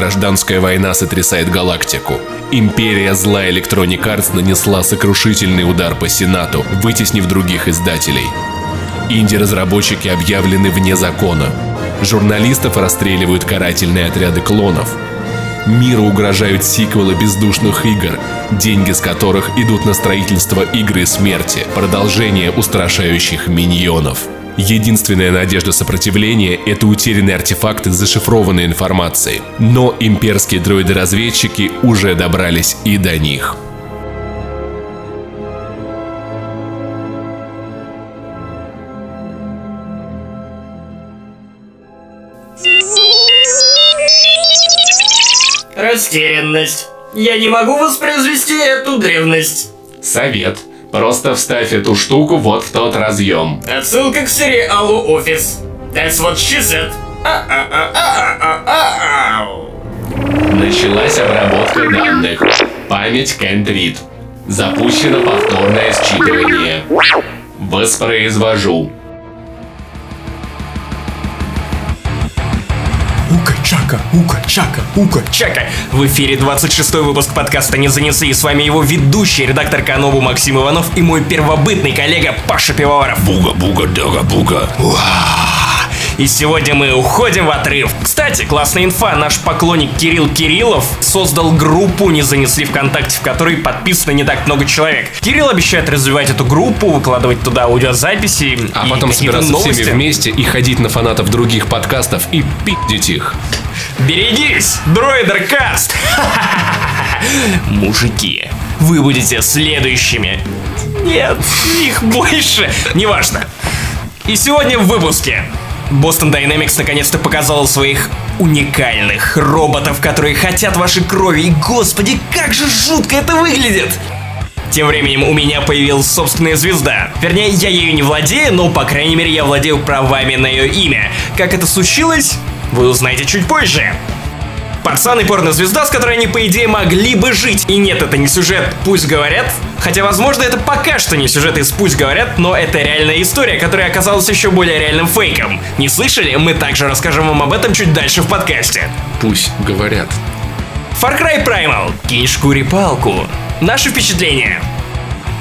гражданская война сотрясает галактику. Империя зла Electronic Arts нанесла сокрушительный удар по Сенату, вытеснив других издателей. Инди-разработчики объявлены вне закона. Журналистов расстреливают карательные отряды клонов. Миру угрожают сиквелы бездушных игр, деньги с которых идут на строительство игры смерти, продолжение устрашающих миньонов. Единственная надежда сопротивления — это утерянные артефакты зашифрованной информацией. Но имперские дроиды-разведчики уже добрались и до них. Растерянность. Я не могу воспроизвести эту древность. Совет. Просто вставь эту штуку вот в тот разъем. Отсылка к сериалу «Офис». That's what she said. Началась обработка данных. Память can't read. Запущено повторное считывание. Воспроизвожу. Ука-чака, ука-чака, ука-чака. В эфире 26 выпуск подкаста «Не занесли». С вами его ведущий, редактор Канобу Максим Иванов и мой первобытный коллега Паша Пивоваров. Буга-буга, дага-буга. И сегодня мы уходим в отрыв. Кстати, классная инфа. Наш поклонник Кирилл Кириллов создал группу «Не занесли ВКонтакте», в которой подписано не так много человек. Кирилл обещает развивать эту группу, выкладывать туда аудиозаписи А и потом собираться новости. всеми вместе и ходить на фанатов других подкастов и пиздить их. Берегись, дроидеркаст! Мужики, вы будете следующими. Нет, их больше. Неважно. И сегодня в выпуске. Boston Dynamics наконец-то показал своих уникальных роботов, которые хотят вашей крови. И господи, как же жутко это выглядит! Тем временем у меня появилась собственная звезда. Вернее, я ею не владею, но, по крайней мере, я владею правами на ее имя. Как это случилось, вы узнаете чуть позже. Пацан и порнозвезда, с которой они, по идее, могли бы жить. И нет, это не сюжет «Пусть говорят». Хотя, возможно, это пока что не сюжет из «Пусть говорят», но это реальная история, которая оказалась еще более реальным фейком. Не слышали? Мы также расскажем вам об этом чуть дальше в подкасте. Пусть говорят. Far Cry Primal. Кинь шкуре палку. Наши впечатления.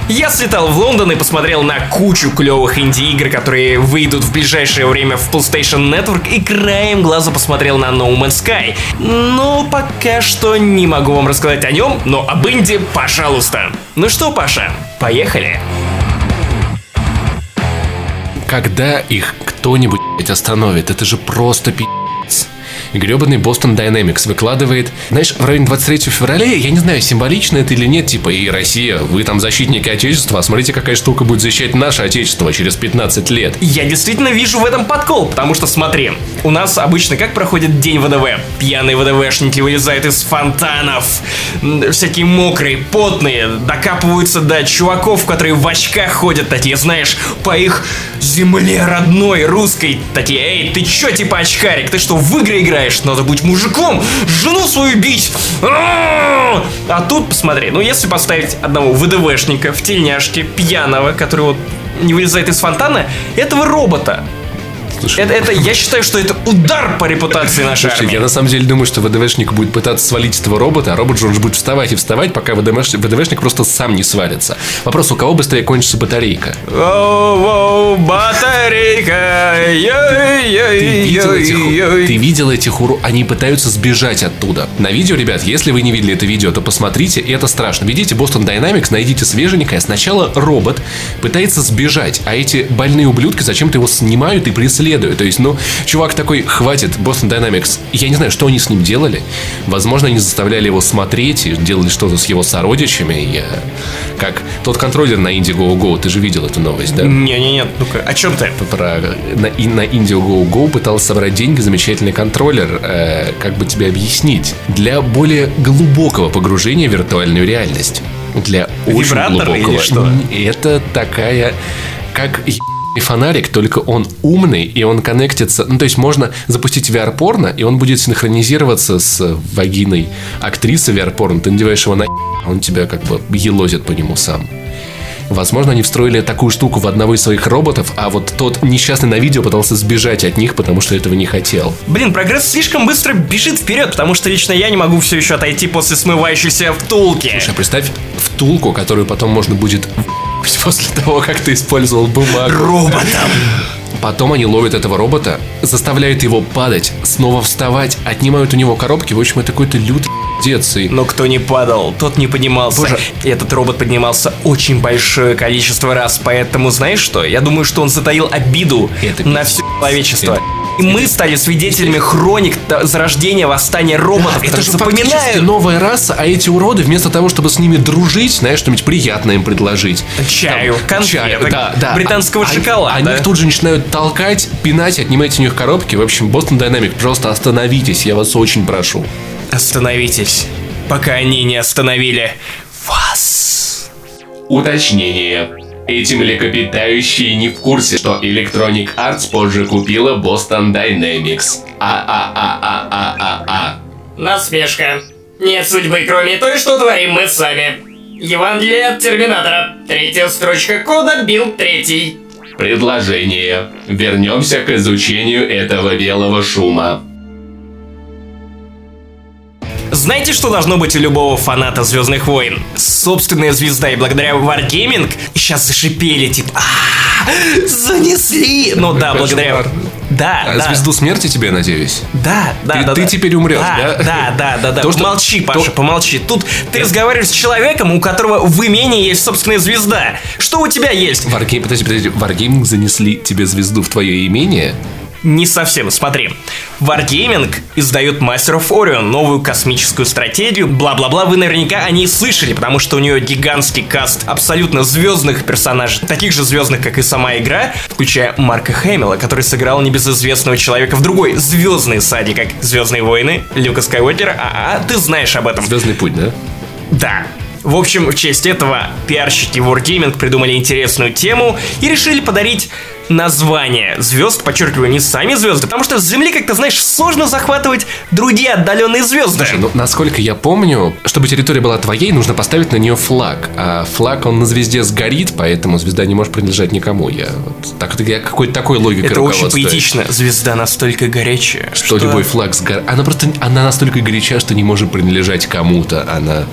Я слетал в Лондон и посмотрел на кучу клевых инди-игр, которые выйдут в ближайшее время в PlayStation Network, и краем глаза посмотрел на No Man's Sky. Но пока что не могу вам рассказать о нем, но об инди, пожалуйста. Ну что, Паша, поехали. Когда их кто-нибудь остановит, это же просто пи***ц. Гребаный Boston Dynamics выкладывает, знаешь, в районе 23 февраля, я не знаю, символично это или нет, типа, и Россия, вы там защитники Отечества, а смотрите, какая штука будет защищать наше Отечество через 15 лет. Я действительно вижу в этом подкол, потому что смотри, у нас обычно как проходит день ВДВ? Пьяные ВДВшники вылезают из фонтанов, всякие мокрые, потные, докапываются до чуваков, которые в очках ходят, такие, знаешь, по их земле родной, русской, такие, эй, ты чё, типа очкарик, ты что, в игры играешь? Надо быть мужиком, жену свою бить! А А тут, посмотри, ну если поставить одного ВДВшника в тельняшке, пьяного, который вот не вылезает из фонтана, этого робота. Слушай, Это, это, я считаю, что это удар по репутации нашей Слушай, армии. я на самом деле думаю, что ВДВшник будет пытаться свалить этого робота, а робот же он же будет вставать и вставать, пока ВДВш- ВДВшник просто сам не свалится. Вопрос, у кого быстрее кончится батарейка? Воу-воу, батарейка, Ты видел этих, ты видел этих уру... Они пытаются сбежать оттуда. На видео, ребят, если вы не видели это видео, то посмотрите, и это страшно. Видите Boston Dynamics, найдите свеженькое. Сначала робот пытается сбежать, а эти больные ублюдки зачем-то его снимают и преследуют. То есть, ну, чувак такой, хватит, Boston Dynamics. Я не знаю, что они с ним делали. Возможно, они заставляли его смотреть и делали что-то с его сородичами. Я... Как тот контроллер на Indiegogo, ты же видел эту новость, да? Не-не-не, ну-ка, о чем ты? про на, и на Indiegogo пытался собрать деньги, замечательный контроллер, э, как бы тебе объяснить, для более глубокого погружения в виртуальную реальность. Для очень Вибратор или глубокого. что? Н- Это такая, как ебаный фонарик, только он умный, и он коннектится. Ну, то есть можно запустить VR-порно, и он будет синхронизироваться с вагиной актрисы VR-порно. Ты надеваешь его на а он тебя как бы елозит по нему сам. Возможно, они встроили такую штуку в одного из своих роботов, а вот тот несчастный на видео пытался сбежать от них, потому что этого не хотел. Блин, прогресс слишком быстро бежит вперед, потому что лично я не могу все еще отойти после смывающейся втулки. Слушай, а представь втулку, которую потом можно будет после того, как ты использовал бумагу. Роботом. Потом они ловят этого робота, заставляют его падать, снова вставать, отнимают у него коробки. В общем, это какой-то лютый И Но кто не падал, тот не поднимался. Боже. Этот робот поднимался очень большое количество раз, поэтому знаешь что? Я думаю, что он затаил обиду Это на все человечество. Это- И мы стали свидетелями хроник зарождения восстания роботов. это же Запоминаю. фактически новая раса, а эти уроды вместо того, чтобы с ними дружить, знаешь, что-нибудь приятное им предложить. Чаю, Там, конфеток, да, да. британского А- шоколада. Они их тут же начинают толкать, пинать, отнимать у них коробки. В общем, Boston Dynamics, просто остановитесь, я вас очень прошу. Остановитесь, пока они не остановили вас. Уточнение. Эти млекопитающие не в курсе, что Electronic Arts позже купила Boston Dynamics. А, А-а-а-а-а-а-а. Насмешка. Нет судьбы, кроме той, что творим мы сами. Евангелие от Терминатора. Третья строчка кода Билл третий. Предложение. Вернемся к изучению этого белого шума. Знаете, что должно быть у любого фаната Звездных войн? Собственная звезда, и благодаря Wargaming сейчас зашипели, типа, «А, занесли! Ну да, благодаря... Да, А да. Звезду смерти тебе, надеюсь? Да, да, Ты- да. ты да. теперь умрешь, да? да? Да, да, да, да. То, что- Помолчи, то- Паша, помолчи. Тут ты разговариваешь с человеком, у которого в имении есть собственная звезда. Что у тебя есть? Wargame, подожди, подожди, Wargaming занесли тебе звезду в твое имение? Не совсем, смотри. Wargaming издает Master of Orion, новую космическую стратегию, бла-бла-бла, вы наверняка о ней слышали, потому что у нее гигантский каст абсолютно звездных персонажей, таких же звездных, как и сама игра, включая Марка Хэмилла, который сыграл небезызвестного человека в другой звездной саде, как Звездные войны, Люка Скайуокера, а, а ты знаешь об этом. Звездный путь, да? Да. В общем, в честь этого пиарщики Wargaming придумали интересную тему и решили подарить название звезд, подчеркиваю, не сами звезды, потому что с Земли, как ты знаешь, сложно захватывать другие отдаленные звезды. Ну, насколько я помню, чтобы территория была твоей, нужно поставить на нее флаг. А флаг, он на звезде сгорит, поэтому звезда не может принадлежать никому. Я вот так вот я какой-то такой логикой Это очень поэтично. Звезда настолько горячая, Что любой флаг сгорает. Она просто, она настолько горяча, что не может принадлежать кому-то. Она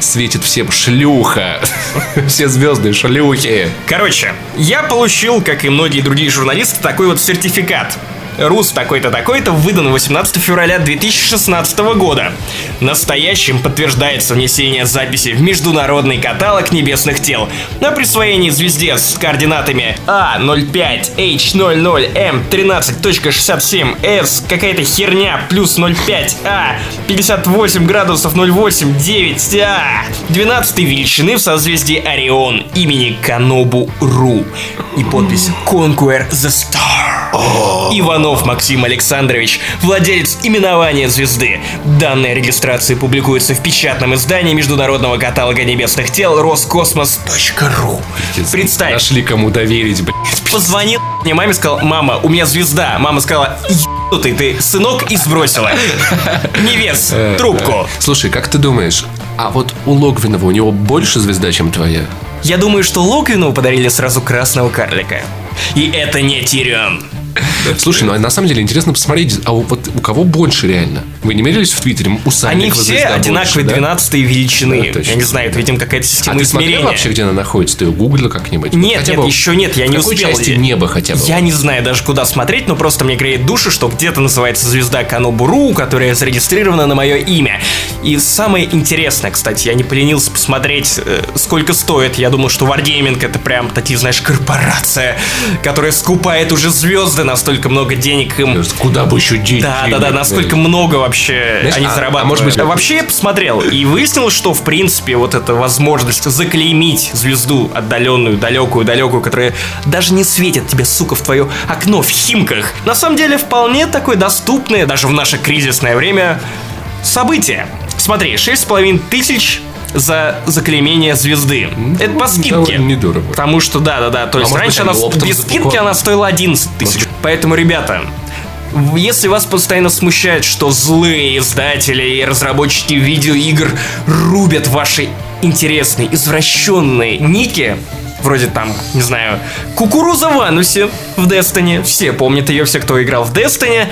светит всем шлюха. Все звезды шлюхи. Короче, я получил, как и многие другие журналисты, такой вот сертификат. Рус такой-то такой-то выдан 18 февраля 2016 года. Настоящим подтверждается внесение записи в Международный каталог небесных тел на присвоение звезде с координатами А А05H00M 13.67S какая-то херня плюс 05А 58 градусов 08 9 А 12 величины в созвездии Орион имени Канобу Ру и подпись Conquer the Star. Иванов Максим Александрович, владелец именования звезды. Данная регистрация публикуется в печатном издании Международного каталога небесных тел Роскосмос.ру. Представь, Нашли кому доверить, блядь. позвонил мне маме, сказал, мама, у меня звезда. Мама сказала, ебнутый ты, сынок, и сбросила. Невес, трубку. Слушай, как ты думаешь, а вот у Логвинова у него больше звезда, чем твоя? Я думаю, что Локвину подарили сразу красного карлика. И это не Тирион. Слушай, ну а на самом деле интересно посмотреть, а вот у кого больше реально? Вы не мерились в Твиттере? У Они Сальникова все одинаковые больше, да? 12 величины. Да. Я не знаю, это, видимо, какая-то А система ты смотрел вообще, где она находится? Ты ее гуглила как-нибудь? Нет, нет, бы еще нет, я в не какой успел. части неба хотя бы? Я не знаю даже куда смотреть, но просто мне греет душу, что где-то называется звезда Канобуру, которая зарегистрирована на мое имя. И самое интересное, кстати, я не поленился посмотреть, э, сколько стоит. Я думал, что Wargaming это прям такие, знаешь, корпорация, которая скупает уже звезды, настолько много денег им Куда бы еще деть? да, да, да, насколько много вообще Знаешь, они а- зарабатывают. а может быть- вообще я посмотрел и выяснил, что в принципе вот эта возможность заклеймить звезду отдаленную, далекую, далекую, которая даже не светит тебе, сука, в твое окно в Химках, на самом деле вполне такое доступное даже в наше кризисное время событие. Смотри, 6,5 тысяч за заклеймение звезды. Это по скидке. довольно недорого. Потому что, да, да, да. То есть может раньше быть, она без скидки она стоила 11 тысяч. Поэтому, ребята, если вас постоянно смущает, что злые издатели и разработчики видеоигр рубят ваши интересные, извращенные ники, вроде там, не знаю, Кукуруза в анусе в Destiny, все помнят ее, все, кто играл в Destiny,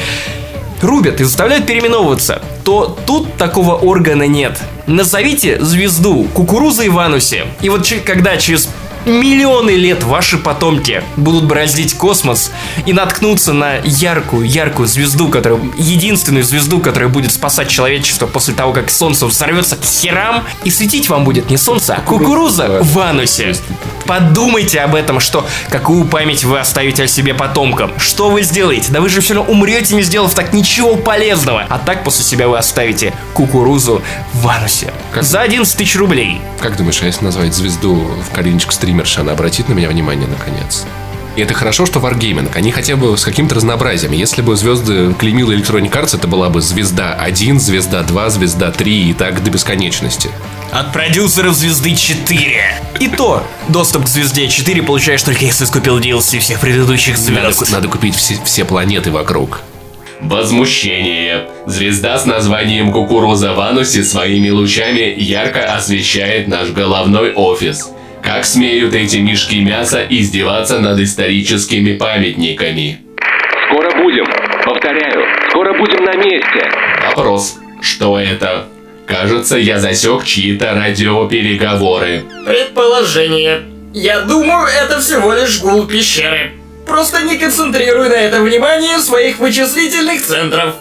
рубят и заставляют переименовываться, то тут такого органа нет. Назовите звезду кукурузы в анусе, и вот когда через миллионы лет ваши потомки будут бороздить космос и наткнуться на яркую, яркую звезду, которая, единственную звезду, которая будет спасать человечество после того, как Солнце взорвется к херам, и светить вам будет не Солнце, а кукуруза в анусе. Подумайте об этом, что какую память вы оставите о себе потомкам. Что вы сделаете? Да вы же все равно умрете, не сделав так ничего полезного. А так после себя вы оставите кукурузу в анусе. Как- За 11 тысяч рублей. Как думаешь, а если назвать звезду в коленочку стримерша, она обратит на меня внимание наконец? И это хорошо, что Wargaming, они хотя бы с каким-то разнообразием. Если бы звезды клеймила Electronic Arts, это была бы звезда 1, звезда 2, звезда 3 и так до бесконечности. От продюсеров звезды 4. И то, доступ к звезде 4 получаешь только если скупил DLC всех предыдущих Надо, звезд. надо купить все, все планеты вокруг. Возмущение. Звезда с названием Кукуруза в анусе своими лучами ярко освещает наш головной офис. Как смеют эти мешки мяса издеваться над историческими памятниками? Скоро будем. Повторяю, скоро будем на месте. Вопрос. Что это? Кажется, я засек чьи-то радиопереговоры. Предположение. Я думаю, это всего лишь гул пещеры. Просто не концентрируй на этом внимание своих вычислительных центров.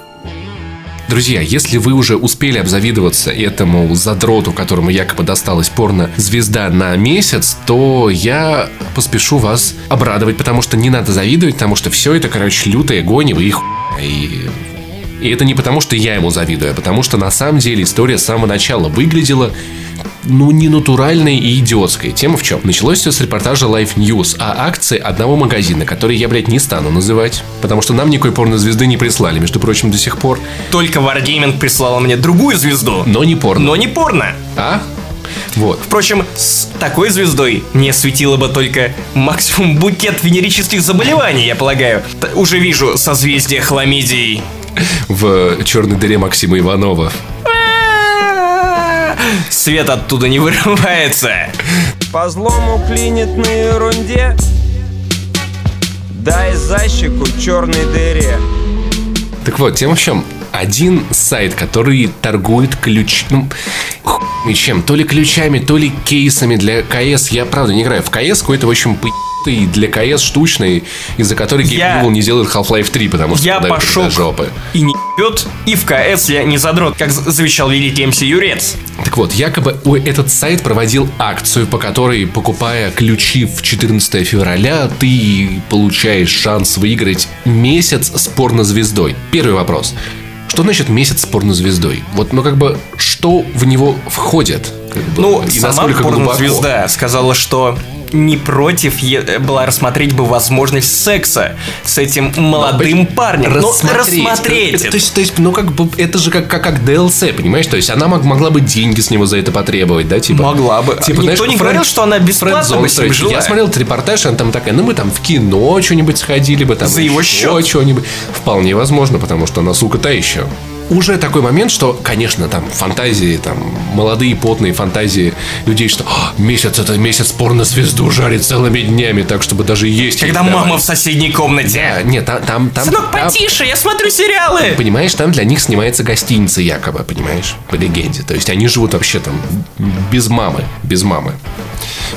Друзья, если вы уже успели обзавидоваться этому задроту, которому якобы досталась порно звезда на месяц, то я поспешу вас обрадовать, потому что не надо завидовать, потому что все это, короче, лютая гонева и хуйня. И... и это не потому, что я ему завидую, а потому что на самом деле история с самого начала выглядела ну, не натуральной и идиотской. Тема в чем? Началось все с репортажа Life News о акции одного магазина, который я, блядь, не стану называть, потому что нам никакой порнозвезды не прислали, между прочим, до сих пор. Только Wargaming прислала мне другую звезду. Но не порно. Но не порно. А? Вот. Впрочем, с такой звездой мне светило бы только максимум букет венерических заболеваний, я полагаю. Т- уже вижу созвездие хламидий. В черной дыре Максима Иванова. Свет оттуда не вырывается. По злому клинит на ерунде Дай защику черной дыре Так вот, тема в чем? Один сайт, который торгует ключ... Ну, хуй чем, то ли ключами, то ли кейсами для КС. Я, правда, не играю в КС, какой-то, в общем, и для КС штучный, из-за которой Я- Newell не делает Half-Life 3, потому что Я пошел до жопы. и не ебет, и в КС я не задрот, как завещал великий МС Юрец. Так вот, якобы этот сайт проводил акцию, по которой, покупая ключи в 14 февраля, ты получаешь шанс выиграть месяц с порнозвездой. Первый вопрос. Что значит месяц с порнозвездой? Вот, ну как бы, что в него входит? Как бы, Ну, и сама насколько глубоко? порнозвезда сказала, что не против была рассмотреть бы возможность секса с этим молодым парнем. Ну, рассмотреть. То, есть, то есть, ну как бы, это же как, как, как DLC, понимаешь? То есть она мог- могла бы деньги с него за это потребовать, да? Типа, Могла бы. Типа, Никто знаешь, не френд- говорил, что она бесплатно бы строить. Я смотрел репортаж, она там такая, ну мы там в кино что-нибудь сходили бы, там За его счет. что-нибудь. Вполне возможно, потому что она, сука, та еще. Уже такой момент, что, конечно, там фантазии, там молодые потные фантазии людей, что «А, месяц это месяц порнозвезду жарит целыми днями, так чтобы даже есть. Когда мама давать». в соседней комнате. Да, нет, там, там, там, Сынок, там- потише, я смотрю сериалы. Понимаешь, там для них снимается гостиница якобы, понимаешь, по легенде. То есть они живут вообще там без мамы, без мамы.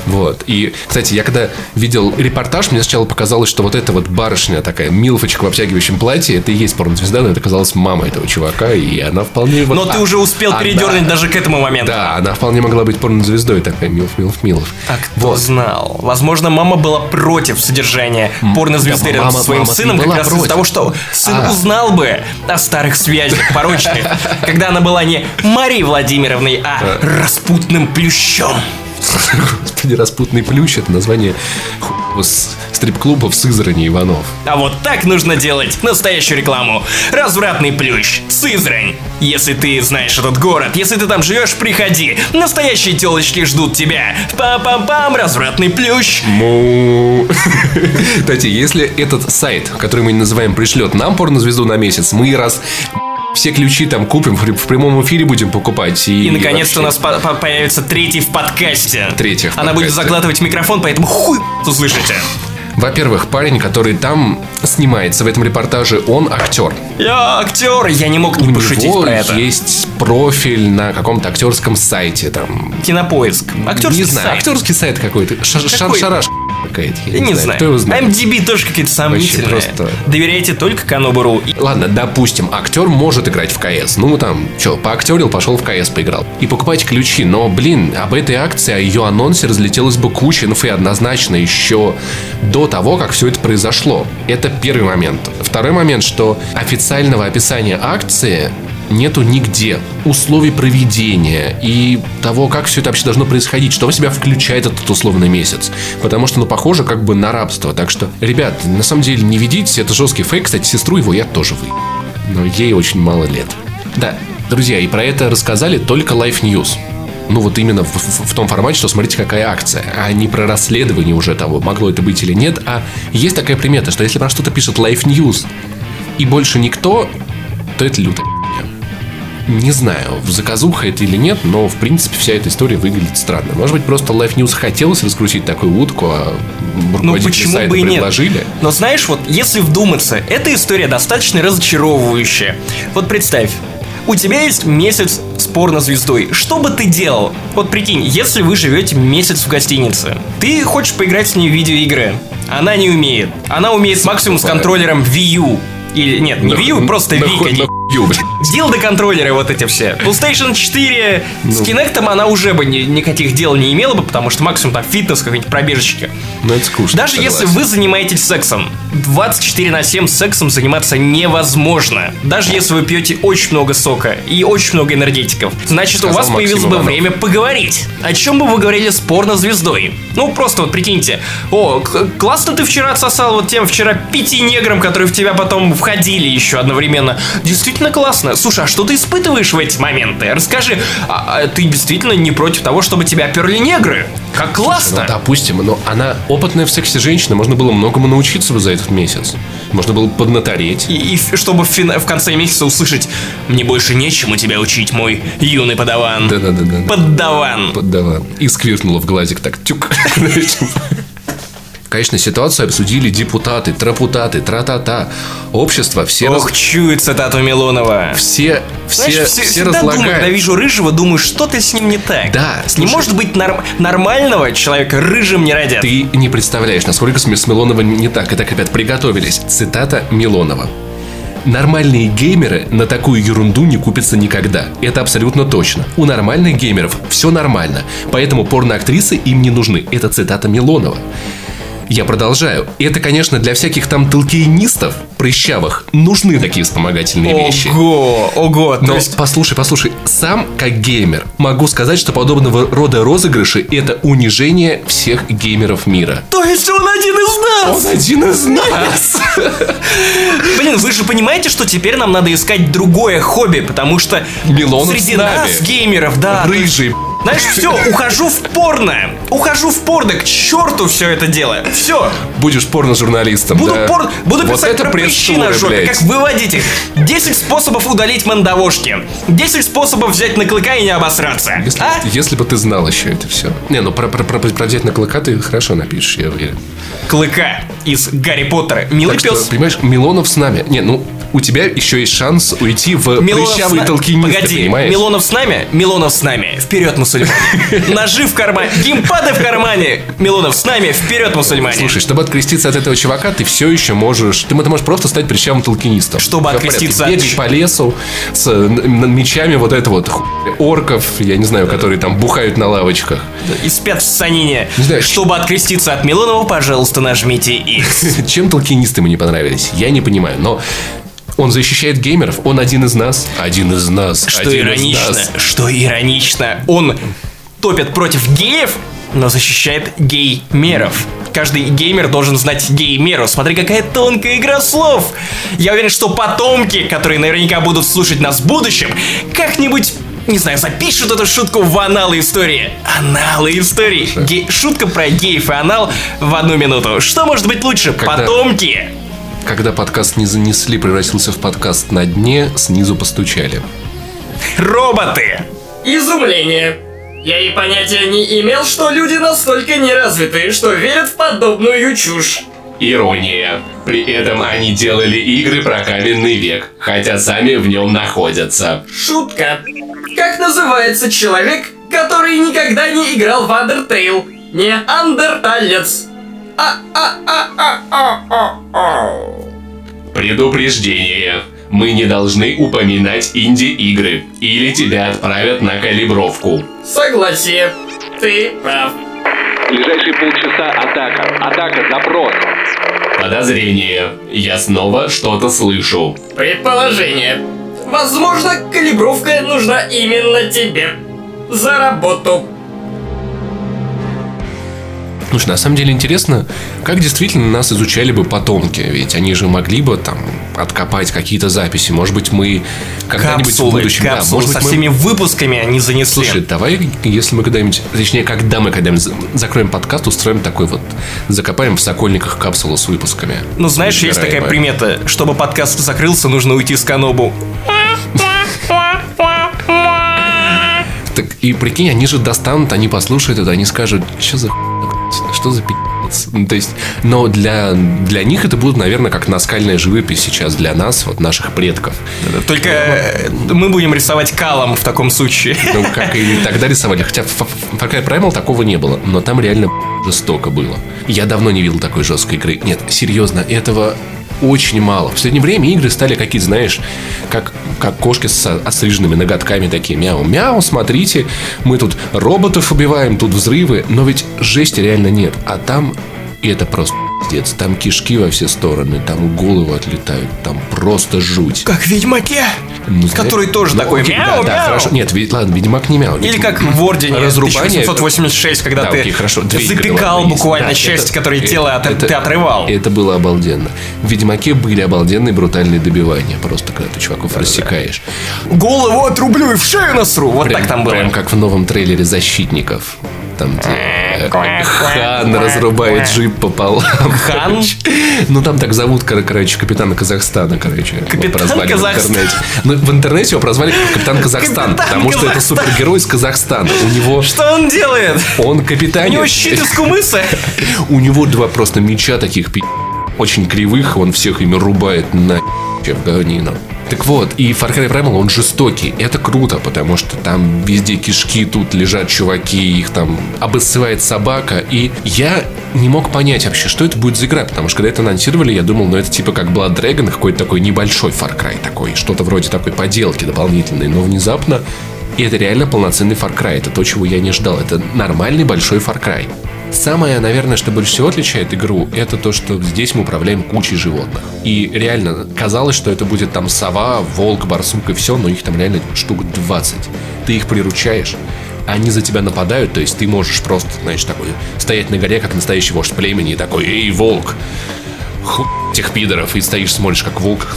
Вот. И, кстати, я когда видел репортаж, мне сначала показалось, что вот эта вот барышня такая, милфочка в обтягивающем платье, это и есть порнозвезда, но это оказалась мама этого чувака, и она вполне... вот Но ты так. уже успел Она- передернуть даже к этому моменту. Да, она вполне могла быть порнозвездой такая, милф, милф, милф. А кто знал? Возможно, мама была против содержания порнозвезды да, рядом мама- со своим мама-то сыном как раз из-за против. того, что сын А. узнал бы о старых связях порочных, когда она была не Марией Владимировной, а распутным плющом. Господи, распутный плющ, это название стрип-клуба в Сызрани Иванов. А вот так нужно делать настоящую рекламу. Развратный плющ, Сызрань. Если ты знаешь этот город, если ты там живешь, приходи. Настоящие телочки ждут тебя. Пам-пам-пам, развратный плющ. Му. Кстати, если этот сайт, который мы называем, пришлет нам порнозвезду на месяц, мы раз все ключи там купим, в прямом эфире будем покупать. И, И наконец-то у нас вообще. по- по- появится третий в подкасте. Третий в Она будет подкасте. заглатывать микрофон, поэтому хуй услышите. Во-первых, парень, который там снимается в этом репортаже, он актер. Я актер, я не мог не У пошутить него про это. есть профиль на каком-то актерском сайте, там, Кинопоиск. Актерский не знаю, сайт. актерский сайт какой-то, ша- ша- Какой? шараш какая-то, я Я не знаю. кто его знает. MDB тоже какие-то сомнительные. просто- Доверяйте только Канобару. Ладно, допустим, актер может играть в КС. Ну, там, что, поактерил, пошел в КС поиграл. И покупать ключи. Но, блин, об этой акции, о ее анонсе разлетелась бы куча инфы однозначно еще до того, как все это произошло. Это первый момент. Второй момент, что официального описания акции нету нигде. Условий проведения и того, как все это вообще должно происходить, что в себя включает этот условный месяц. Потому что, ну, похоже как бы на рабство. Так что, ребят, на самом деле не ведите, это жесткий фейк. Кстати, сестру его я тоже вы. Но ей очень мало лет. Да, друзья, и про это рассказали только Life News. Ну вот именно в, в- в том формате, что смотрите, какая акция, а не про расследование уже того, могло это быть или нет. А есть такая примета, что если про что-то пишет Life News и больше никто, то это хуйня. Не знаю, в заказуха это или нет, но в принципе вся эта история выглядит странно. Может быть, просто Life News хотелось раскрутить такую утку, а Ну почему сайта бы и нет? предложили. Но знаешь, вот если вдуматься, эта история достаточно разочаровывающая. Вот представь, у тебя есть месяц с порнозвездой. Что бы ты делал? Вот прикинь, если вы живете месяц в гостинице, ты хочешь поиграть с ней в видеоигры. Она не умеет. Она умеет максимум с контроллером Wii U. Или нет, не Wii U, просто хую, блин. Дилды контроллеры вот эти все. PlayStation 4 Ну. с Kinect она уже бы ни- никаких дел не имела бы, потому что максимум там фитнес, какие-нибудь пробежечки. Ну это скучно. Даже если вы занимаетесь сексом, 24 на 7 сексом заниматься невозможно. Даже если вы пьете очень много сока и очень много энергетиков. Значит, у Сказал вас появилось Максим бы Иванов. время поговорить. О чем бы вы говорили с порнозвездой? Ну, просто вот прикиньте. О, классно ты вчера отсосал вот тем вчера пяти неграм, которые в тебя потом входили еще одновременно. Действительно классно. Слушай, а что ты испытываешь в эти моменты? Расскажи, а- а ты действительно не против того, чтобы тебя перли негры? Как классно! Ну, допустим, но она опытная в сексе женщина, можно было многому научиться бы за этот месяц. Можно было бы поднатореть. И, и чтобы в, фина- в конце месяца услышать «Мне больше нечему тебя учить, мой юный подаван». Да-да-да. Поддаван. Поддала. И сквиртнула в глазик так. Тюк. Конечно, ситуацию обсудили депутаты, трапутаты, тра-та-та. Общество, все, раз- Ох, чую цитату Милонова. все, все, Знаешь, все, все- всегда думаю, когда разлагают. вижу рыжего, думаю, что-то с ним не так. Да, Не слушай. может быть норм- нормального человека рыжим не родят. Ты не представляешь, насколько с с Милонова не так. Итак, ребят, приготовились. Цитата Милонова. Нормальные геймеры на такую ерунду не купятся никогда. Это абсолютно точно. У нормальных геймеров все нормально. Поэтому порноактрисы им не нужны. Это цитата Милонова. Я продолжаю. Это, конечно, для всяких там толкиенистов, прыщавых, нужны такие вспомогательные вещи. Ого, ого, Но есть... послушай, послушай, сам как геймер могу сказать, что подобного рода розыгрыши это унижение всех геймеров мира. То есть он один из нас! Он один из нас! Блин, вы же понимаете, что теперь нам надо искать другое хобби, потому что Милонов среди нас, геймеров, да. Рыжий. Знаешь, все, ухожу в порно. Ухожу в порно, к черту все это дело. Все. Будешь порно-журналистом, Буду, да? пор... Буду вот писать это про прыщи на жопе, блядь. как выводить их. 10 способов удалить мандавошки. 10 способов взять на клыка и не обосраться. Если, А? если бы ты знал еще это все. Не, ну про, про, про, про взять на клыка ты хорошо напишешь, я уверен. Клыка из Гарри Поттера. Милый Так что, пес. понимаешь, Милонов с нами. Не, ну, у тебя еще есть шанс уйти в Милонов с прыщавые на- толкинисты, Погоди, понимаешь? Милонов с нами, Милонов с нами. Вперед, мусульмане. Ножи в кармане, геймпады в кармане. Милонов с нами, вперед, мусульмане. Слушай, чтобы откреститься от этого чувака, ты все еще можешь... Ты, ты можешь просто стать прыщавым толкинистом. Чтобы порядке. откреститься от- Бегай по лесу с мечами вот это вот орков, я не знаю, которые там бухают на лавочках. И спят в санине. Чтобы откреститься от Милонова, пожалуйста, нажмите X. Чем толкинисты ему не понравились? Я не понимаю, но... Он защищает геймеров, он один из нас. Один из нас. Что один из иронично, нас. что иронично, он топит против геев, но защищает геймеров. Каждый геймер должен знать геймеру. Смотри, какая тонкая игра слов. Я уверен, что потомки, которые наверняка будут слушать нас в будущем, как-нибудь не знаю, запишут эту шутку в аналы истории. Аналы истории. Ге- Шутка про геев и анал в одну минуту. Что может быть лучше? Когда- Потомки. Когда подкаст не занесли, превратился в подкаст на дне, снизу постучали. Роботы! Изумление. Я и понятия не имел, что люди настолько неразвитые, что верят в подобную чушь. Ирония. При этом они делали игры про каменный век, хотя сами в нем находятся. Шутка. Как называется человек, который никогда не играл в Undertale? Не андерталец. А, А-а-а-а-а-а. Предупреждение. Мы не должны упоминать инди-игры, или тебя отправят на калибровку. Согласие. Ты прав. Ближайшие полчаса атака. Атака, запрос. Подозрение. Я снова что-то слышу. Предположение. Возможно, калибровка нужна именно тебе. За работу. Слушай, на самом деле интересно, как действительно нас изучали бы потомки, ведь они же могли бы там откопать какие-то записи. Может быть, мы когда-нибудь в Капсулы, будущем... да, капсулы может со мы- всеми выпусками они занесли. Слушай, давай, если мы когда-нибудь, точнее, когда мы когда-нибудь за- закроем подкаст, устроим такой вот, закопаем в Сокольниках капсулу с выпусками. ну, знаешь, есть такая примета. Чтобы подкаст закрылся, нужно уйти с канобу. Так, и прикинь, они же достанут, они послушают это, они скажут, что за хуйня? Что за пи***ц?» Ну, То есть, но для, для них это будет, наверное, как наскальная живопись сейчас для нас, вот наших предков. Только э, мы будем рисовать калом в таком случае. Ну, как и тогда рисовали. Хотя в Far Primal такого не было, но там реально жестоко было. Я давно не видел такой жесткой игры. Нет, серьезно, этого очень мало. В последнее время игры стали какие-то, знаешь, как, как кошки с остриженными ноготками такие. Мяу-мяу, смотрите, мы тут роботов убиваем, тут взрывы. Но ведь жести реально нет. А там и это просто пиздец. Там кишки во все стороны, там головы отлетают, там просто жуть. Как в Ведьмаке. Ну, Который тоже ну, такой окей, мяу, да, да, мяу. хорошо. Нет, ведь- ладно, Ведьмак не мяу. Или как в Ордене Разрубание- 1886, когда Да, ты окей, хорошо, запекал буквально Да, части, это- которые это- тело от- это- ты отрывал. Это было обалденно. В Ведьмаке были обалденные брутальные добивания. Просто когда ты чуваков рассекаешь. Голову отрублю и в шею насру. Вот так там было. Прям как в новом трейлере «Защитников». Там, где э, Хан разрубает джип пополам. Хан? Ну, там так зовут, кор- короче, капитана Казахстана, короче. Капитан Казахстан. в интернете. Ну, в интернете его прозвали Капитан Казахстан, потому что это супергерой из Казахстана. У него... Что он делает? Он капитан. У него щит из кумыса. У него два просто меча таких пи***, очень кривых, он всех ими рубает на в говнину. Так вот, и Far Cry Primal, он жестокий. Это круто, потому что там везде кишки, тут лежат чуваки, их там обоссывает собака. И я не мог понять вообще, что это будет за игра, потому что когда это анонсировали, я думал, ну это типа как Blood Dragon, какой-то такой небольшой Far Cry такой, что-то вроде такой поделки дополнительной, но внезапно и это реально полноценный Far Cry. Это то, чего я не ждал. Это нормальный большой Far Cry. Самое, наверное, что больше всего отличает игру, это то, что здесь мы управляем кучей животных. И реально, казалось, что это будет там сова, волк, барсук и все, но их там реально штук 20. Ты их приручаешь, они за тебя нападают, то есть ты можешь просто, знаешь, такой стоять на горе, как настоящий вождь племени, и такой, эй, волк, ху этих пидоров, и стоишь, смотришь, как волк.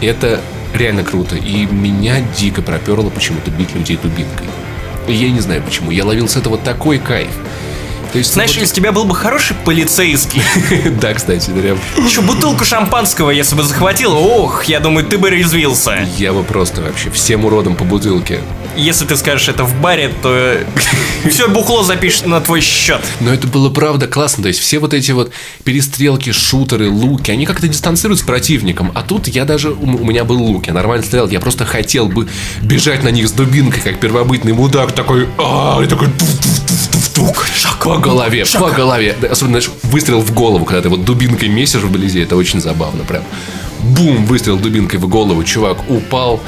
Это реально круто, и меня дико проперло почему-то бить людей дубинкой. Я не знаю почему, я ловил с этого такой кайф. То есть, Знаешь, вот- из тебя был бы хороший полицейский. да, кстати, прям. Еще бутылку шампанского, если бы захватил, ох, я думаю, ты бы резвился. Я бы просто вообще всем уродом по бутылке. Если ты скажешь это в баре, то все бухло запишешь на твой счет. Но это было правда классно. То есть все вот эти вот перестрелки, шутеры, луки, они как-то дистанцируют с противником. А тут я даже, у меня был лук, я нормально стрелял, я просто хотел бы бежать на них с дубинкой, как первобытный мудак, такой, а и такой тук-тук-тук-тук, по голове, по голове. Особенно, знаешь, выстрел в голову, когда ты вот дубинкой месишь вблизи, это очень забавно прям. Бум, выстрел дубинкой в голову, чувак упал,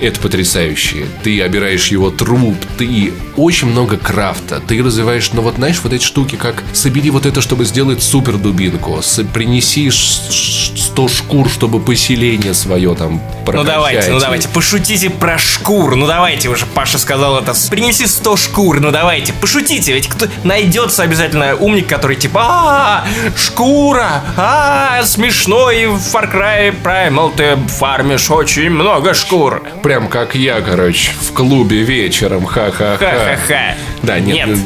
это потрясающе. Ты обираешь его труп, ты очень много крафта. Ты развиваешь, ну вот знаешь, вот эти штуки, как собери вот это, чтобы сделать супер дубинку, принеси ш- ш- 100 шкур, чтобы поселение свое там Ну давайте, ну давайте, пошутите про шкур. Ну давайте уже, Паша сказал это. Принеси 100 шкур, ну давайте, пошутите. Ведь кто найдется обязательно умник, который типа, а, шкура, а, смешно, и в Far Cry Primal ты фармишь очень много шкур. Прям как я, короче, в клубе вечером, ха-ха-ха. Ха-ха-ха. Да, нет, Нет.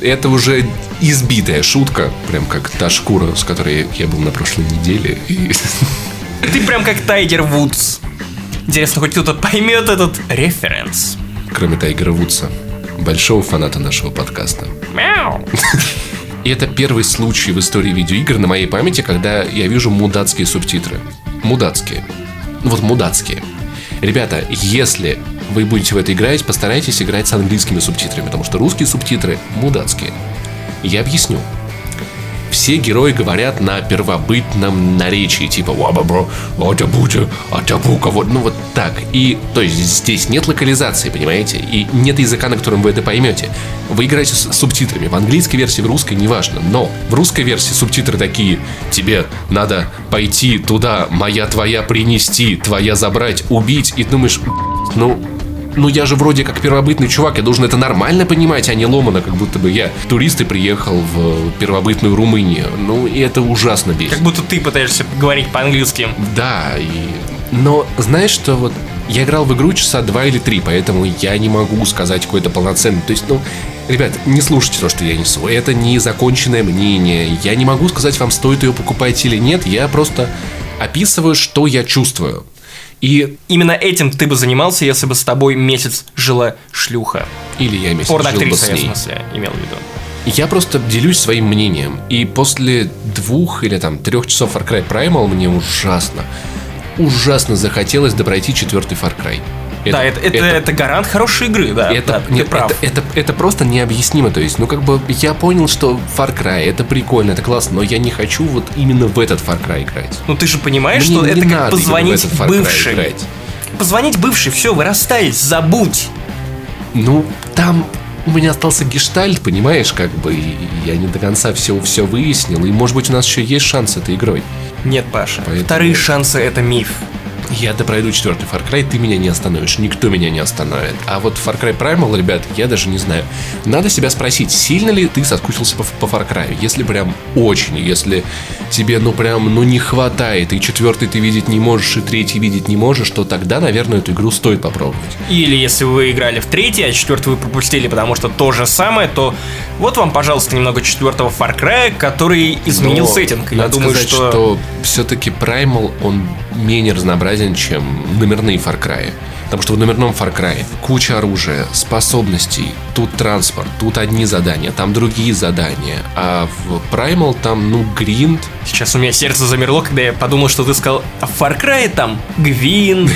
это уже избитая шутка, прям как та шкура, с которой я был на прошлой неделе. И Ты прям как Тайгер Вудс. Интересно, хоть кто-то поймет этот референс. кроме Тайгера Вудса, большого фаната нашего подкаста. Мяу. И это первый случай в истории видеоигр на моей памяти, когда я вижу мудацкие субтитры. Мудацкие. Ну Вот мудацкие. Ребята, если вы будете в это играть, постарайтесь играть с английскими субтитрами, потому что русские субтитры мудацкие. Я объясню. Все герои говорят на первобытном наречии, типа «Вабабро, атабута, атабука», вот, ну вот так. И, то есть, здесь нет локализации, понимаете? И нет языка, на котором вы это поймете. Вы играете с субтитрами. В английской версии, в русской, неважно. Но в русской версии субтитры такие «Тебе надо пойти туда, моя твоя принести, твоя забрать, убить». И думаешь, ну, ну я же вроде как первобытный чувак, я должен это нормально понимать, а не ломано, как будто бы я турист и приехал в первобытную Румынию. Ну, и это ужасно бесит. Как будто ты пытаешься говорить по-английски. Да, и... Но знаешь, что вот я играл в игру часа два или три, поэтому я не могу сказать какой-то полноценный. То есть, ну, ребят, не слушайте то, что я несу. Это не законченное мнение. Я не могу сказать вам, стоит ее покупать или нет. Я просто описываю, что я чувствую. И... Именно этим ты бы занимался, если бы с тобой месяц жила шлюха. Или я месяц жил бы с я в ней. смысле, имел в виду. Я просто делюсь своим мнением. И после двух или там трех часов Far Cry Primal мне ужасно, ужасно захотелось допройти четвертый Far Cry. Да, это, это, это гарант хорошей игры, да. это, да, ты нет, прав. Это, это, это просто необъяснимо. То есть, ну как бы я понял, что Far Cry это прикольно, это классно, но я не хочу вот именно в этот Far Cry играть. Ну ты же понимаешь, Мне что это как позвонить бывшей. играть. Позвонить бывшей, все, вы расстались, забудь. Ну, там у меня остался гештальт, понимаешь, как бы, и я не до конца все, все выяснил, и может быть у нас еще есть шанс этой игрой. Нет, Паша, Поэтому- вторые шансы это миф. Я допройду четвертый Far Cry, ты меня не остановишь, никто меня не остановит. А вот Far Cry Primal, ребят, я даже не знаю. Надо себя спросить, сильно ли ты соскучился по, по Far Cry? Если прям очень, если тебе, ну прям, ну не хватает, и четвертый ты видеть не можешь, и третий видеть не можешь, то тогда, наверное, эту игру стоит попробовать. Или если вы играли в третий, а четвертый вы пропустили, потому что то же самое, то вот вам, пожалуйста, немного четвертого Far Cry, который изменил Но сеттинг. Я думаю, сказать, что... все-таки Primal, он менее разнообразен, чем номерные Far Cry. Потому что в номерном Far Cry куча оружия, способностей, тут транспорт, тут одни задания, там другие задания. А в Primal там, ну, гринд. Сейчас у меня сердце замерло, когда я подумал, что ты сказал, а в Far Cry там Гвин.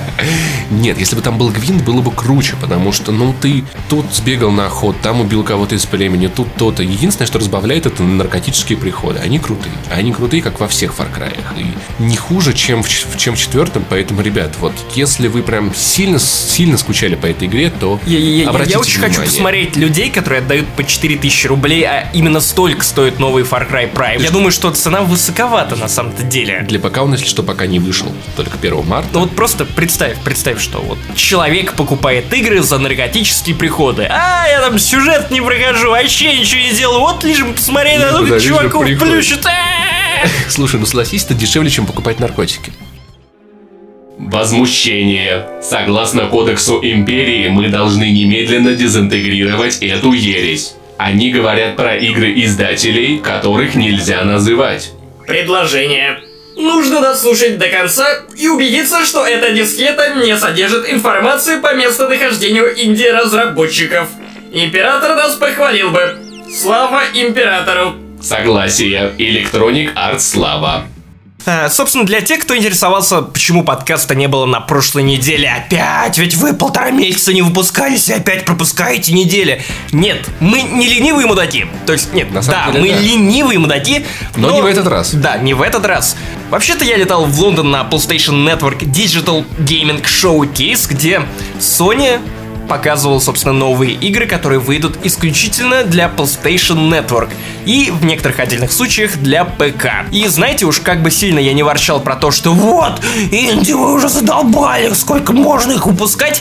Нет, если бы там был гвинт, было бы круче, потому что, ну, ты тут сбегал на охот, там убил кого-то из племени, тут то-то. Единственное, что разбавляет, это наркотические приходы. Они крутые. Они крутые, как во всех Far Cry. И не хуже, чем в, чем в четвертом. Поэтому, ребят, вот если вы прям сильно, сильно скучали по этой игре, то Я, я- я- обратите я очень хочу внимание. посмотреть людей, которые отдают по 4000 рублей, а именно столько стоит новый Far Cry Prime. Я думаю, что цена высоковата на самом-то деле. Для ПК он, если что, пока не вышел. Только 1 марта. Ну вот просто представь, представь, что вот человек покупает игры за наркотические приходы. А, я там сюжет не прохожу, вообще ничего не делаю. Вот лишь бы посмотреть на этого бы чуваков плющит. А! Слушай, ну согласись, это дешевле, чем покупать наркотики. Возмущение. Согласно кодексу Империи, мы должны немедленно дезинтегрировать эту ересь. Они говорят про игры издателей, которых нельзя называть. Предложение. Нужно дослушать до конца и убедиться, что эта дискета не содержит информацию по местонахождению инди-разработчиков. Император нас похвалил бы. Слава императору. Согласие. Electronic Arts Слава. А, собственно, для тех, кто интересовался, почему подкаста не было на прошлой неделе опять, ведь вы полтора месяца не выпускались и опять пропускаете недели. Нет, мы не ленивые мудаки. То есть, нет, На самом да, деле, мы да. ленивые мудаки. Но не в этот раз. Да, не в этот раз. Вообще-то я летал в Лондон на PlayStation Network Digital Gaming Showcase, где Sony показывал, собственно, новые игры, которые выйдут исключительно для PlayStation Network и в некоторых отдельных случаях для ПК. И знаете уж, как бы сильно я не ворчал про то, что вот, инди вы уже задолбали, сколько можно их выпускать,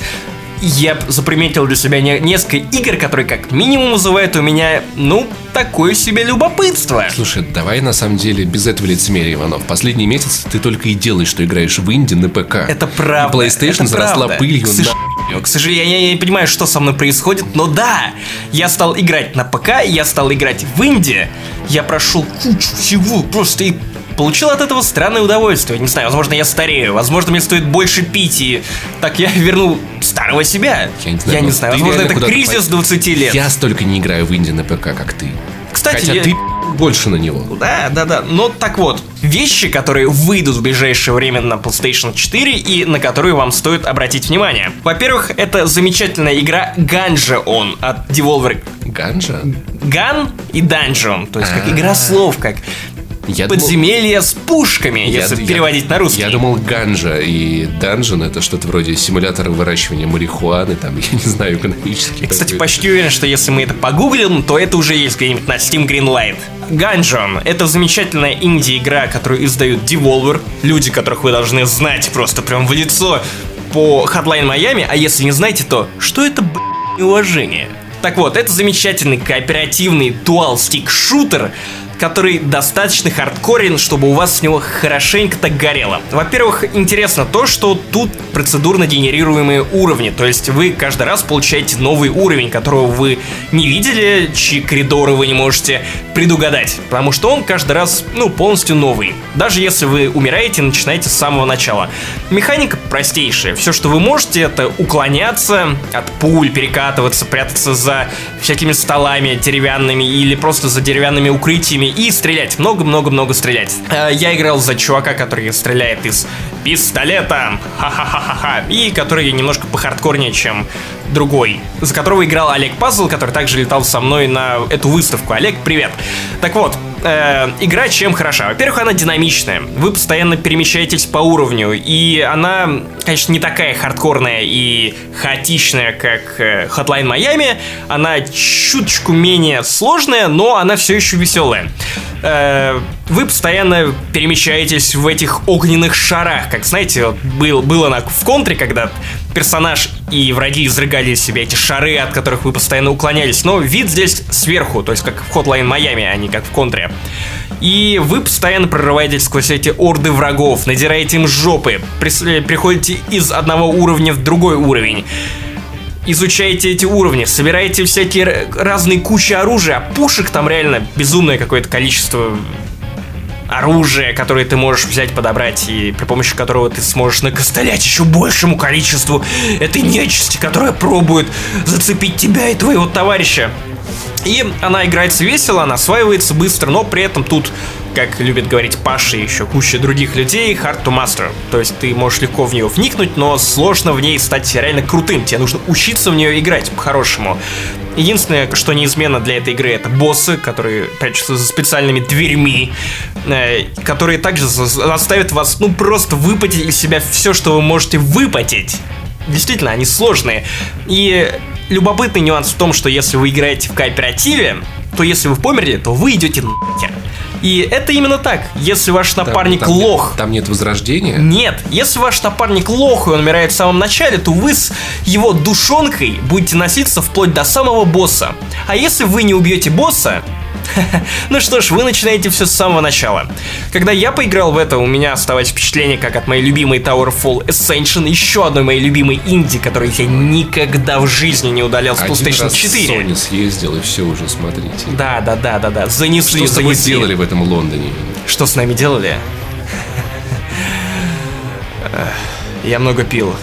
я заприметил для себя не- несколько игр, которые как минимум вызывают у меня, ну, такое себе любопытство. Слушай, давай на самом деле без этого лицемерия, Иванов. Последний месяц ты только и делаешь, что играешь в инди на ПК. Это правда. И PlayStation это заросла правда. пылью сож- на... К сожалению, я, я не понимаю, что со мной происходит, но да, я стал играть на ПК, я стал играть в Инди, я прошел кучу всего, просто и получил от этого странное удовольствие. Не знаю, возможно, я старею, возможно, мне стоит больше пить, и так я верну старого себя. Я не знаю, ну, ты возможно, это кризис пой- 20 лет. Я столько не играю в инди на ПК, как ты. Кстати, Хотя я- ты больше на него. Да, да, да. Но так вот, вещи, которые выйдут в ближайшее время на PlayStation 4 и на которые вам стоит обратить внимание. Во-первых, это замечательная игра Ganja On от Devolver Ганжа? Gun и Dungeon. То есть как А. игра слов, как Я думал- подземелье с пушками, Я- если я- переводить на русский. Я думал, ганжа и данжен это что-то вроде симулятора выращивания марихуаны, там, я не знаю, экономический. Я, кстати, почти уверен, что если мы это погуглим, то это уже есть где-нибудь на Steam Greenlight. Gungeon — это замечательная инди-игра, которую издают Devolver, люди, которых вы должны знать просто прям в лицо по Hotline Miami, а если не знаете, то что это, б***ь, неуважение? Так вот, это замечательный кооперативный дуал-стик-шутер, который достаточно хардкорен, чтобы у вас с него хорошенько так горело. Во-первых, интересно то, что тут процедурно генерируемые уровни, то есть вы каждый раз получаете новый уровень, которого вы не видели, чьи коридоры вы не можете предугадать, потому что он каждый раз, ну, полностью новый. Даже если вы умираете, начинаете с самого начала. Механика простейшая. Все, что вы можете, это уклоняться от пуль, перекатываться, прятаться за всякими столами деревянными или просто за деревянными укрытиями и стрелять. Много-много-много стрелять. Э, Я играл за чувака, который стреляет из пистолета. Ха-ха-ха-ха. И который немножко похардкорнее, чем другой, за которого играл Олег Пазл, который также летал со мной на эту выставку. Олег, привет. Так вот, э, игра чем хороша? Во-первых, она динамичная. Вы постоянно перемещаетесь по уровню, и она, конечно, не такая хардкорная и хаотичная, как э, Hotline Miami. Она чуточку менее сложная, но она все еще веселая. Э, вы постоянно перемещаетесь в этих огненных шарах, как знаете, вот был, было на, в контре, когда персонаж и враги изрыгали из себя эти шары, от которых вы постоянно уклонялись. Но вид здесь сверху, то есть как в Hotline Miami, а не как в контре. И вы постоянно прорываетесь сквозь эти орды врагов, надираете им жопы, э, приходите из одного уровня в другой уровень. Изучаете эти уровни, собираете всякие разные кучи оружия, а пушек там реально безумное какое-то количество оружие, которое ты можешь взять, подобрать, и при помощи которого ты сможешь накостылять еще большему количеству этой нечисти, которая пробует зацепить тебя и твоего товарища. И она играется весело, она осваивается быстро, но при этом тут, как любит говорить Паша и еще куча других людей, hard to master. То есть ты можешь легко в нее вникнуть, но сложно в ней стать реально крутым. Тебе нужно учиться в нее играть по-хорошему. Единственное, что неизменно для этой игры, это боссы, которые прячутся за специальными дверьми, э, которые также за- заставят вас, ну, просто выпотеть из себя все, что вы можете выпотеть. Действительно, они сложные. И любопытный нюанс в том, что если вы играете в кооперативе, то если вы померли, то вы идете нахер. И это именно так. Если ваш Там- напарник там нет- лох, Там нет возрождения. нет, если ваш напарник лох, и он умирает в самом начале, то вы с его душонкой будете носиться вплоть до самого босса. А если вы не убьете босса, ну что ж, вы начинаете все с самого начала. Когда я поиграл в это, у меня оставалось впечатление, как от моей любимой Tower Fall Ascension, еще одной моей любимой инди, которую я никогда в жизни не удалял с PlayStation раз 4. Sony съездил, и все уже, смотрите. Да, да, да, да, да. Занесли, Что с тобой занесли. делали в этом Лондоне? Что с нами делали? Я много пил.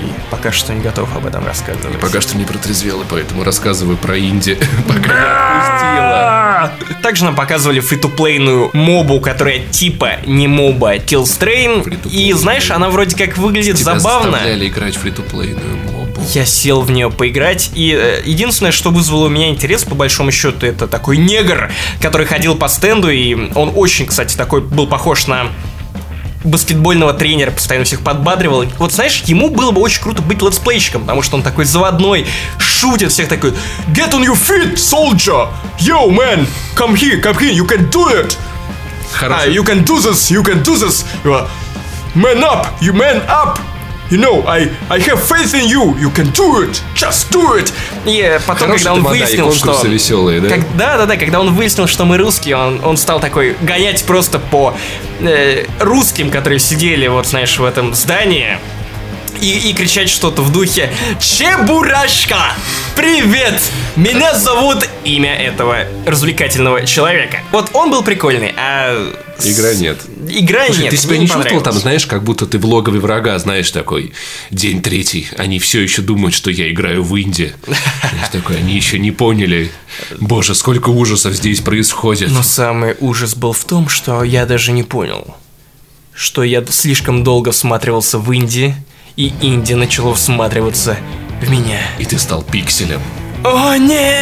И пока что не готов об этом рассказывать. Пока что не протрезвел, и поэтому рассказываю про Инди, пока отпустила. Также нам показывали фритуплейную мобу, которая типа не моба, Killstrain. Free-to-play. И знаешь, она вроде как выглядит Тебя забавно. заставляли играть в фри-то-плейную мобу. Я сел в нее поиграть, и э, единственное, что вызвало у меня интерес, по большому счету, это такой негр, который ходил по стенду, и он очень, кстати, такой был похож на баскетбольного тренера, постоянно всех подбадривал. Вот знаешь, ему было бы очень круто быть летсплейщиком, потому что он такой заводной, шутит всех такой Get on your feet, soldier! Yo, man! Come here, come here, you can do it! Ah, Хорошо. you can do this, you can do this! Man up, you man up! You know, I, I have faith in you, you can do it, just do it. И потом, Хороший когда он и выяснил, что... конкурсы веселые, да? Как- да, да, да, когда он выяснил, что мы русские, он, он стал такой гонять просто по э, русским, которые сидели, вот знаешь, в этом здании. И, и кричать что-то в духе Чебурашка! Привет! Меня зовут имя этого развлекательного человека. Вот он был прикольный, а... Игра нет. Игра Слушай, нет. ты себя не чувствовал там, знаешь, как будто ты в логове врага, знаешь, такой, день третий, они все еще думают, что я играю в Инди. Такой, они еще не поняли. Боже, сколько ужасов здесь происходит. Но самый ужас был в том, что я даже не понял, что я слишком долго всматривался в Инди, и Инди начало всматриваться в меня. И ты стал пикселем. О нет!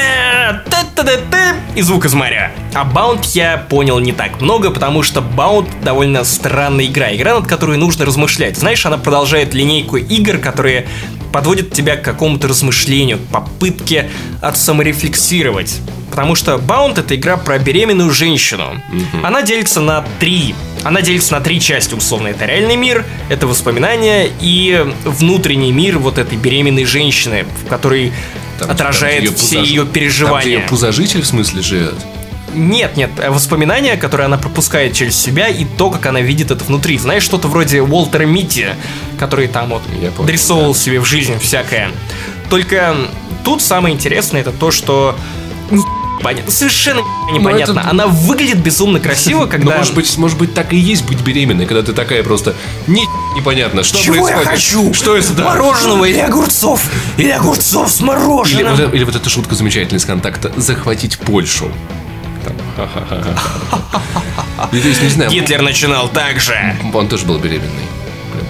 И звук из моря. А Баунд я понял не так много, потому что Баунд довольно странная игра. Игра, над которой нужно размышлять. Знаешь, она продолжает линейку игр, которые подводят тебя к какому-то размышлению, к попытке отсаморефлексировать. Потому что Баунд это игра про беременную женщину. Она делится на три. Она делится на три части, условно. Это реальный мир, это воспоминания и внутренний мир вот этой беременной женщины, в которой Там- отражает там, где все ее Там, переживания. ее пузожитель, в смысле, живет. Нет, нет, э, воспоминания, которые она пропускает через себя и то, как она видит это внутри. Знаешь, что-то вроде Уолтера Митти, который там вот Я понял, дорисовывал себе в жизнь всякое. Только тут самое интересное это то, что ни понятно, совершенно непонятно. Ну, это- Она выглядит безумно красиво, Но когда... может быть, может быть, так и есть быть беременной, когда ты такая просто ни непонятно, что Чего я происходит. хочу? Что это? да? Мороженого или огурцов? Или огурцов с Или, мороженым? вот, или вот эта шутка замечательная из контакта «захватить Польшу». Есть, не знаю, Гитлер начинал так же. он тоже был беременный.